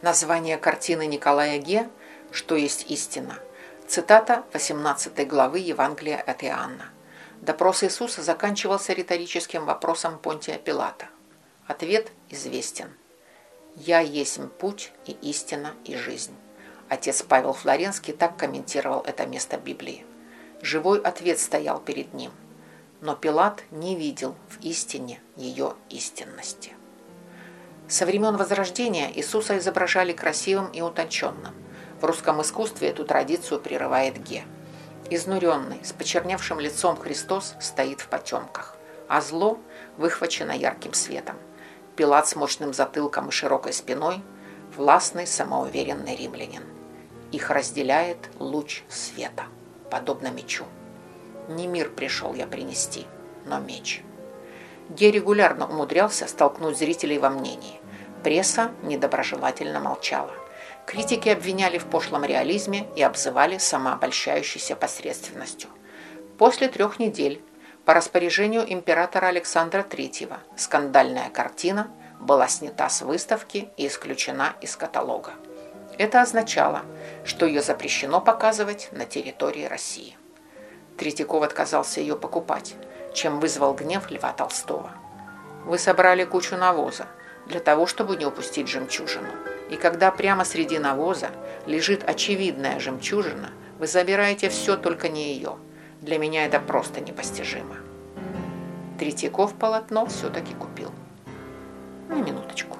Название картины Николая Ге «Что есть истина» Цитата 18 главы Евангелия от Иоанна. Допрос Иисуса заканчивался риторическим вопросом Понтия Пилата. Ответ известен. «Я есть путь и истина и жизнь». Отец Павел Флоренский так комментировал это место Библии. Живой ответ стоял перед ним, но Пилат не видел в истине ее истинности. Со времен Возрождения Иисуса изображали красивым и утонченным. В русском искусстве эту традицию прерывает Ге. Изнуренный, с почерневшим лицом Христос стоит в потемках, а зло выхвачено ярким светом. Пилат с мощным затылком и широкой спиной – властный, самоуверенный римлянин. Их разделяет луч света, подобно мечу. Не мир пришел я принести, но меч. Ге регулярно умудрялся столкнуть зрителей во мнении. Пресса недоброжелательно молчала. Критики обвиняли в пошлом реализме и обзывали самообольщающейся посредственностью. После трех недель по распоряжению императора Александра III скандальная картина была снята с выставки и исключена из каталога. Это означало, что ее запрещено показывать на территории России. Третьяков отказался ее покупать, чем вызвал гнев Льва Толстого. «Вы собрали кучу навоза для того, чтобы не упустить жемчужину. И когда прямо среди навоза лежит очевидная жемчужина, вы забираете все, только не ее. Для меня это просто непостижимо». Третьяков полотно все-таки купил. На минуточку.